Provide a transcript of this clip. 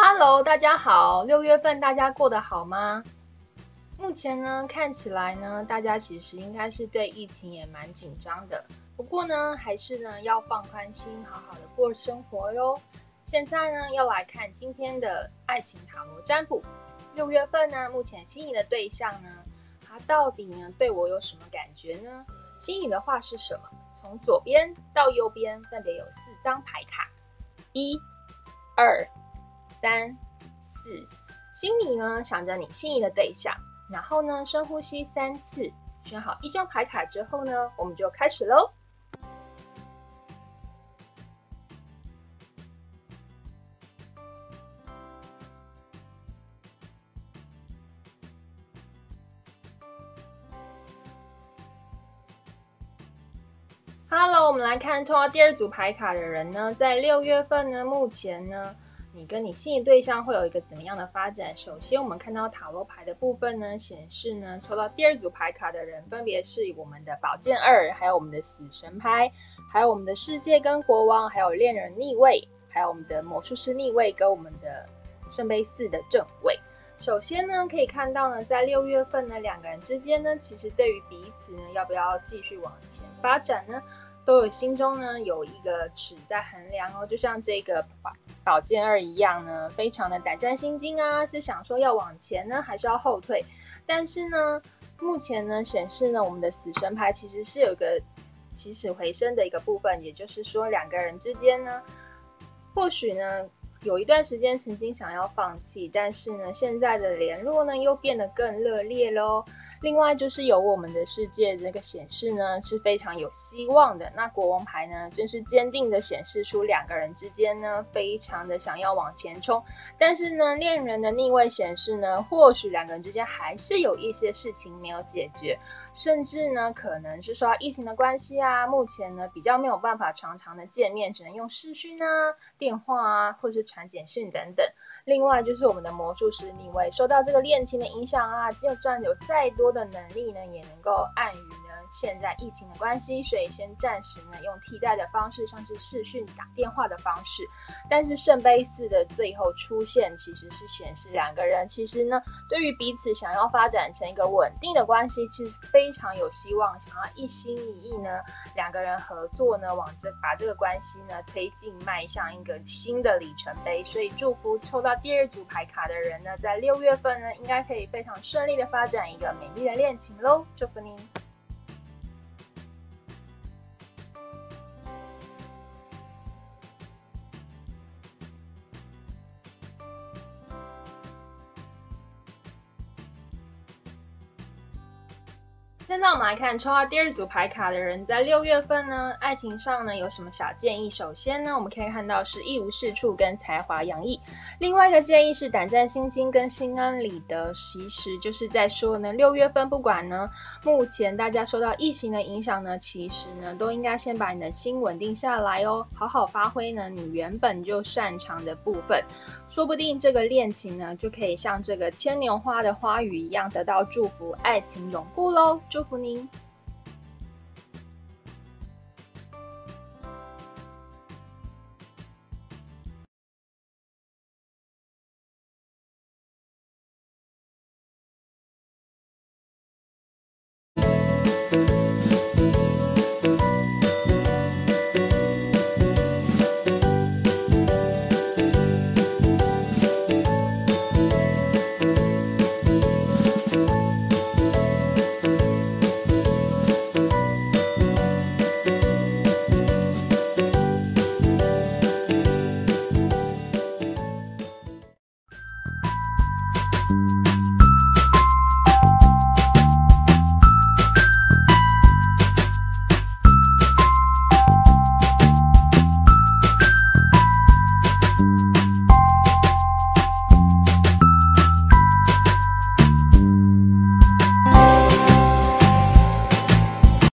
Hello，大家好，六月份大家过得好吗？目前呢，看起来呢，大家其实应该是对疫情也蛮紧张的。不过呢，还是呢要放宽心，好好的过生活哟。现在呢，要来看今天的爱情塔罗占卜。六月份呢，目前心仪的对象呢，他到底呢对我有什么感觉呢？心仪的话是什么？从左边到右边分别有四张牌卡，一、二、三、四。心里呢想着你心仪的对象。然后呢，深呼吸三次，选好一张牌卡之后呢，我们就开始喽。Hello，我们来看抽到第二组牌卡的人呢，在六月份呢，目前呢。你跟你心仪对象会有一个怎么样的发展？首先，我们看到塔罗牌的部分呢，显示呢，抽到第二组牌卡的人，分别是我们的宝剑二，还有我们的死神牌，还有我们的世界跟国王，还有恋人逆位，还有我们的魔术师逆位，跟我们的圣杯四的正位。首先呢，可以看到呢，在六月份呢，两个人之间呢，其实对于彼此呢，要不要继续往前发展呢？都有心中呢有一个尺在衡量哦，就像这个宝剑二一样呢，非常的胆战心惊啊，是想说要往前呢，还是要后退？但是呢，目前呢显示呢，我们的死神牌其实是有个起死回生的一个部分，也就是说两个人之间呢，或许呢。有一段时间曾经想要放弃，但是呢，现在的联络呢又变得更热烈喽。另外就是有我们的世界这个显示呢是非常有希望的。那国王牌呢，真是坚定的显示出两个人之间呢非常的想要往前冲。但是呢，恋人的逆位显示呢，或许两个人之间还是有一些事情没有解决。甚至呢，可能是说疫情的关系啊，目前呢比较没有办法常常的见面，只能用视讯啊、电话啊，或是传简讯等等。另外就是我们的魔术师逆位，受到这个恋情的影响啊，就算有再多的能力呢，也能够暗于。现在疫情的关系，所以先暂时呢用替代的方式，像是视讯打电话的方式。但是圣杯四的最后出现，其实是显示两个人其实呢，对于彼此想要发展成一个稳定的关系，其实非常有希望，想要一心一意呢，两个人合作呢，往这把这个关系呢推进，迈向一个新的里程碑。所以祝福抽到第二组牌卡的人呢，在六月份呢，应该可以非常顺利的发展一个美丽的恋情喽！祝福您。现在我们来看抽到第二组牌卡的人，在六月份呢，爱情上呢有什么小建议？首先呢，我们可以看到是一无是处跟才华洋溢；另外一个建议是胆战心惊跟心安理得。其实就是在说呢，六月份不管呢，目前大家受到疫情的影响呢，其实呢都应该先把你的心稳定下来哦，好好发挥呢你原本就擅长的部分，说不定这个恋情呢就可以像这个牵牛花的花语一样得到祝福，爱情永固喽。祝福您。